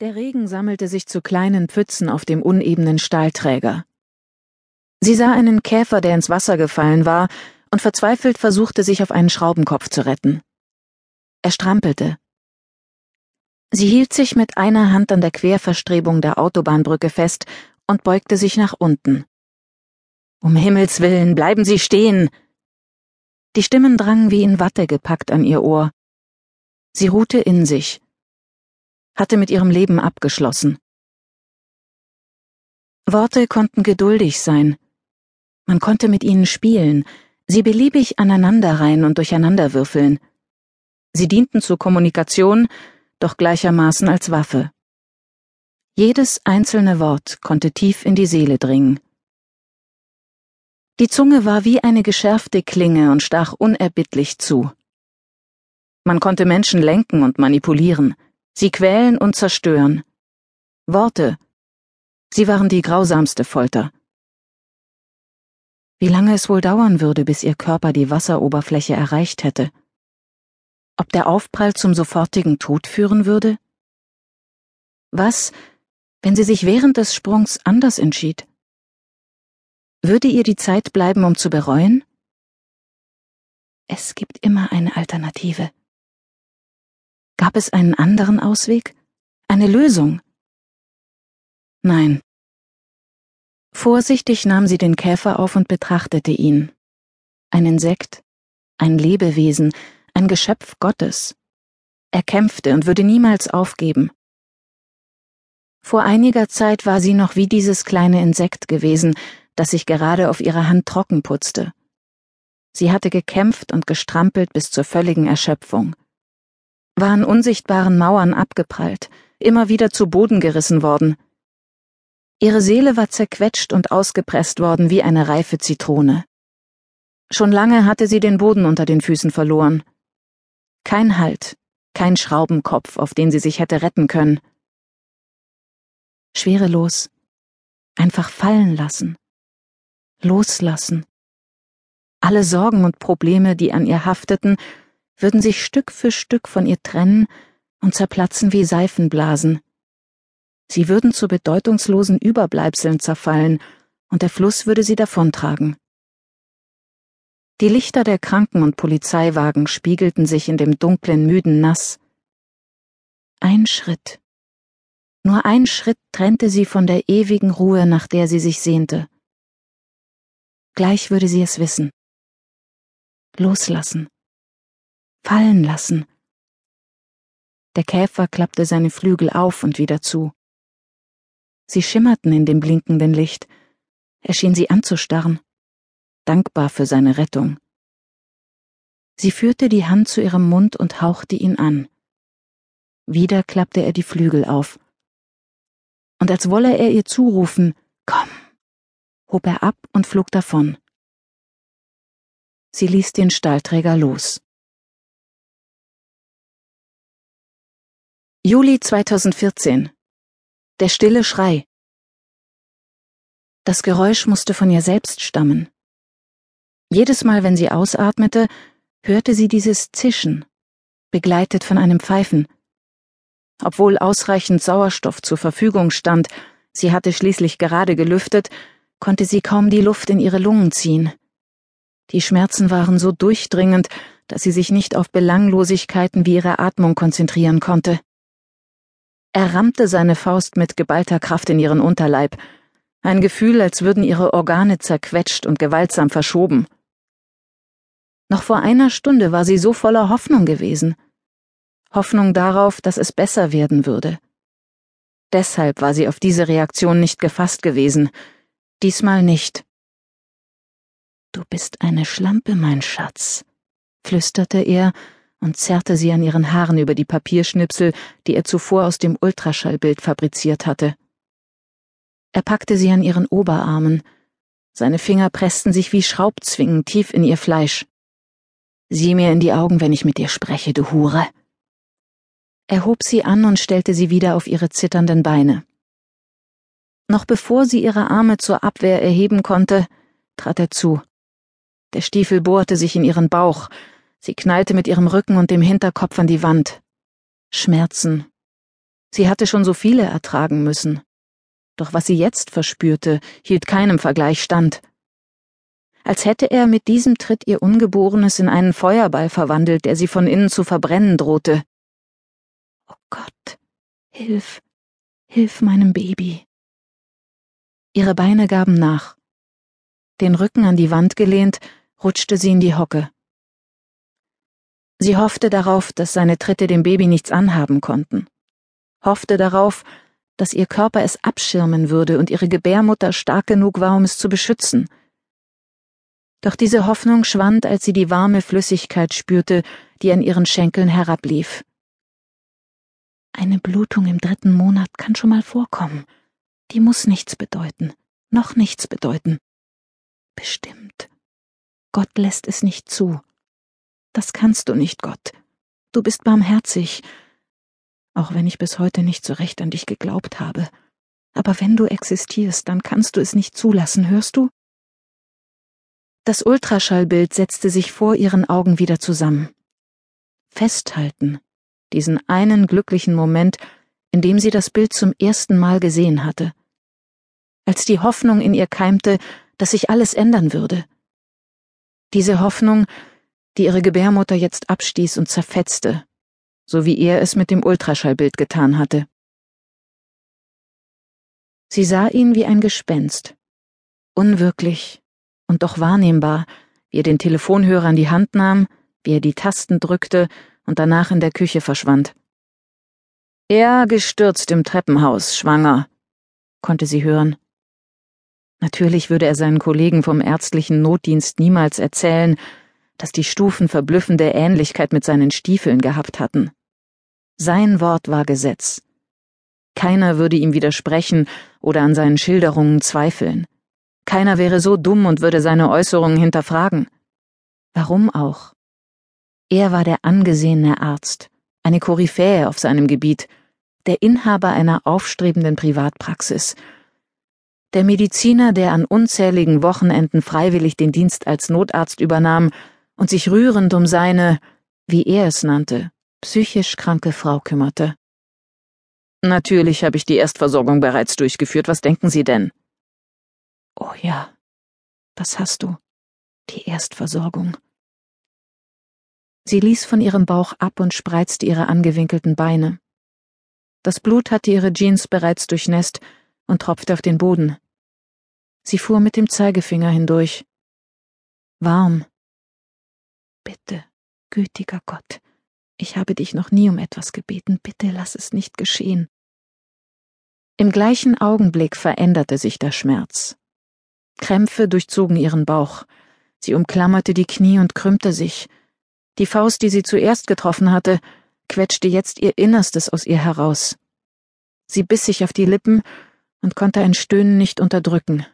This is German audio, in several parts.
Der Regen sammelte sich zu kleinen Pfützen auf dem unebenen Stahlträger. Sie sah einen Käfer, der ins Wasser gefallen war, und verzweifelt versuchte sich auf einen Schraubenkopf zu retten. Er strampelte. Sie hielt sich mit einer Hand an der Querverstrebung der Autobahnbrücke fest und beugte sich nach unten. Um Himmels willen, bleiben Sie stehen! Die Stimmen drangen wie in Watte gepackt an ihr Ohr. Sie ruhte in sich hatte mit ihrem Leben abgeschlossen. Worte konnten geduldig sein. Man konnte mit ihnen spielen, sie beliebig aneinanderreihen und durcheinanderwürfeln. Sie dienten zur Kommunikation, doch gleichermaßen als Waffe. Jedes einzelne Wort konnte tief in die Seele dringen. Die Zunge war wie eine geschärfte Klinge und stach unerbittlich zu. Man konnte Menschen lenken und manipulieren. Sie quälen und zerstören. Worte. Sie waren die grausamste Folter. Wie lange es wohl dauern würde, bis ihr Körper die Wasseroberfläche erreicht hätte. Ob der Aufprall zum sofortigen Tod führen würde? Was, wenn sie sich während des Sprungs anders entschied? Würde ihr die Zeit bleiben, um zu bereuen? Es gibt immer eine Alternative. Gab es einen anderen Ausweg? Eine Lösung? Nein. Vorsichtig nahm sie den Käfer auf und betrachtete ihn. Ein Insekt, ein Lebewesen, ein Geschöpf Gottes. Er kämpfte und würde niemals aufgeben. Vor einiger Zeit war sie noch wie dieses kleine Insekt gewesen, das sich gerade auf ihrer Hand trocken putzte. Sie hatte gekämpft und gestrampelt bis zur völligen Erschöpfung war an unsichtbaren Mauern abgeprallt, immer wieder zu Boden gerissen worden. Ihre Seele war zerquetscht und ausgepresst worden wie eine reife Zitrone. Schon lange hatte sie den Boden unter den Füßen verloren. Kein Halt, kein Schraubenkopf, auf den sie sich hätte retten können. Schwerelos, einfach fallen lassen, loslassen. Alle Sorgen und Probleme, die an ihr hafteten, würden sich Stück für Stück von ihr trennen und zerplatzen wie Seifenblasen. Sie würden zu bedeutungslosen Überbleibseln zerfallen, und der Fluss würde sie davontragen. Die Lichter der Kranken- und Polizeiwagen spiegelten sich in dem dunklen, müden Nass. Ein Schritt. Nur ein Schritt trennte sie von der ewigen Ruhe, nach der sie sich sehnte. Gleich würde sie es wissen. Loslassen fallen lassen. Der Käfer klappte seine Flügel auf und wieder zu. Sie schimmerten in dem blinkenden Licht. Er schien sie anzustarren, dankbar für seine Rettung. Sie führte die Hand zu ihrem Mund und hauchte ihn an. Wieder klappte er die Flügel auf. Und als wolle er ihr zurufen, Komm, hob er ab und flog davon. Sie ließ den Stahlträger los. Juli 2014 Der stille Schrei Das Geräusch musste von ihr selbst stammen. Jedes Mal, wenn sie ausatmete, hörte sie dieses Zischen, begleitet von einem Pfeifen. Obwohl ausreichend Sauerstoff zur Verfügung stand, sie hatte schließlich gerade gelüftet, konnte sie kaum die Luft in ihre Lungen ziehen. Die Schmerzen waren so durchdringend, dass sie sich nicht auf Belanglosigkeiten wie ihre Atmung konzentrieren konnte. Er rammte seine Faust mit geballter Kraft in ihren Unterleib, ein Gefühl, als würden ihre Organe zerquetscht und gewaltsam verschoben. Noch vor einer Stunde war sie so voller Hoffnung gewesen. Hoffnung darauf, dass es besser werden würde. Deshalb war sie auf diese Reaktion nicht gefasst gewesen. Diesmal nicht. Du bist eine Schlampe, mein Schatz, flüsterte er und zerrte sie an ihren Haaren über die Papierschnipsel, die er zuvor aus dem Ultraschallbild fabriziert hatte. Er packte sie an ihren Oberarmen. Seine Finger pressten sich wie Schraubzwingen tief in ihr Fleisch. Sieh mir in die Augen, wenn ich mit dir spreche, du Hure. Er hob sie an und stellte sie wieder auf ihre zitternden Beine. Noch bevor sie ihre Arme zur Abwehr erheben konnte, trat er zu. Der Stiefel bohrte sich in ihren Bauch, Sie knallte mit ihrem Rücken und dem Hinterkopf an die Wand. Schmerzen. Sie hatte schon so viele ertragen müssen. Doch was sie jetzt verspürte, hielt keinem Vergleich stand. Als hätte er mit diesem Tritt ihr Ungeborenes in einen Feuerball verwandelt, der sie von innen zu verbrennen drohte. Oh Gott, hilf, hilf meinem Baby. Ihre Beine gaben nach. Den Rücken an die Wand gelehnt, rutschte sie in die Hocke. Sie hoffte darauf, dass seine Tritte dem Baby nichts anhaben konnten. Hoffte darauf, dass ihr Körper es abschirmen würde und ihre Gebärmutter stark genug war, um es zu beschützen. Doch diese Hoffnung schwand, als sie die warme Flüssigkeit spürte, die an ihren Schenkeln herablief. Eine Blutung im dritten Monat kann schon mal vorkommen. Die muss nichts bedeuten, noch nichts bedeuten. Bestimmt. Gott lässt es nicht zu. Das kannst du nicht, Gott. Du bist barmherzig, auch wenn ich bis heute nicht so recht an dich geglaubt habe. Aber wenn du existierst, dann kannst du es nicht zulassen, hörst du? Das Ultraschallbild setzte sich vor ihren Augen wieder zusammen. Festhalten, diesen einen glücklichen Moment, in dem sie das Bild zum ersten Mal gesehen hatte. Als die Hoffnung in ihr keimte, dass sich alles ändern würde. Diese Hoffnung, die ihre Gebärmutter jetzt abstieß und zerfetzte, so wie er es mit dem Ultraschallbild getan hatte. Sie sah ihn wie ein Gespenst, unwirklich und doch wahrnehmbar, wie er den Telefonhörer in die Hand nahm, wie er die Tasten drückte und danach in der Küche verschwand. Er gestürzt im Treppenhaus, schwanger, konnte sie hören. Natürlich würde er seinen Kollegen vom ärztlichen Notdienst niemals erzählen, dass die Stufen verblüffende Ähnlichkeit mit seinen Stiefeln gehabt hatten. Sein Wort war Gesetz. Keiner würde ihm widersprechen oder an seinen Schilderungen zweifeln. Keiner wäre so dumm und würde seine Äußerungen hinterfragen. Warum auch? Er war der angesehene Arzt, eine Koryphäe auf seinem Gebiet, der Inhaber einer aufstrebenden Privatpraxis, der Mediziner, der an unzähligen Wochenenden freiwillig den Dienst als Notarzt übernahm und sich rührend um seine, wie er es nannte, psychisch kranke Frau kümmerte. Natürlich habe ich die Erstversorgung bereits durchgeführt. Was denken Sie denn? Oh ja, das hast du. Die Erstversorgung. Sie ließ von ihrem Bauch ab und spreizte ihre angewinkelten Beine. Das Blut hatte ihre Jeans bereits durchnässt und tropfte auf den Boden. Sie fuhr mit dem Zeigefinger hindurch. Warm, Bitte, gütiger Gott, ich habe dich noch nie um etwas gebeten, bitte lass es nicht geschehen. Im gleichen Augenblick veränderte sich der Schmerz. Krämpfe durchzogen ihren Bauch. Sie umklammerte die Knie und krümmte sich. Die Faust, die sie zuerst getroffen hatte, quetschte jetzt ihr Innerstes aus ihr heraus. Sie biss sich auf die Lippen und konnte ein Stöhnen nicht unterdrücken.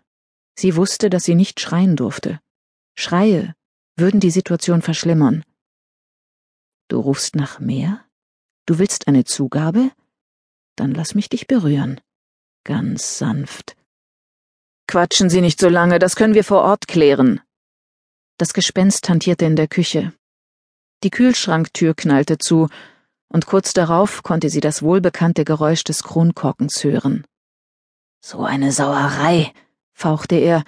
Sie wusste, dass sie nicht schreien durfte. Schreie würden die Situation verschlimmern. Du rufst nach mehr? Du willst eine Zugabe? Dann lass mich dich berühren. Ganz sanft. Quatschen Sie nicht so lange, das können wir vor Ort klären. Das Gespenst hantierte in der Küche. Die Kühlschranktür knallte zu, und kurz darauf konnte sie das wohlbekannte Geräusch des Kronkorkens hören. So eine Sauerei, fauchte er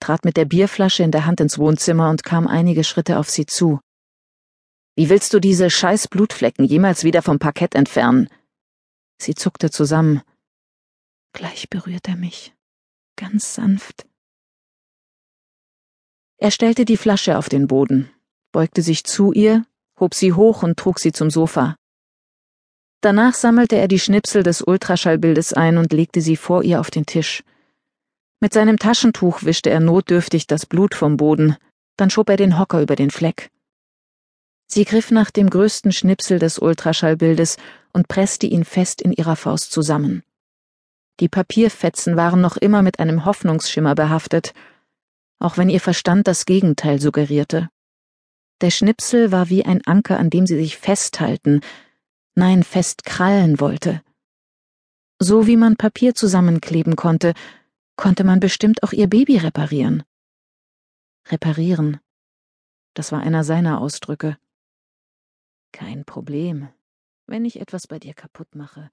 trat mit der Bierflasche in der Hand ins Wohnzimmer und kam einige Schritte auf sie zu. Wie willst du diese scheiß Blutflecken jemals wieder vom Parkett entfernen? Sie zuckte zusammen. Gleich berührt er mich. Ganz sanft. Er stellte die Flasche auf den Boden, beugte sich zu ihr, hob sie hoch und trug sie zum Sofa. Danach sammelte er die Schnipsel des Ultraschallbildes ein und legte sie vor ihr auf den Tisch. Mit seinem Taschentuch wischte er notdürftig das Blut vom Boden, dann schob er den Hocker über den Fleck. Sie griff nach dem größten Schnipsel des Ultraschallbildes und presste ihn fest in ihrer Faust zusammen. Die Papierfetzen waren noch immer mit einem Hoffnungsschimmer behaftet, auch wenn ihr Verstand das Gegenteil suggerierte. Der Schnipsel war wie ein Anker, an dem sie sich festhalten, nein, festkrallen wollte. So wie man Papier zusammenkleben konnte, konnte man bestimmt auch ihr Baby reparieren. Reparieren. Das war einer seiner Ausdrücke. Kein Problem. Wenn ich etwas bei dir kaputt mache,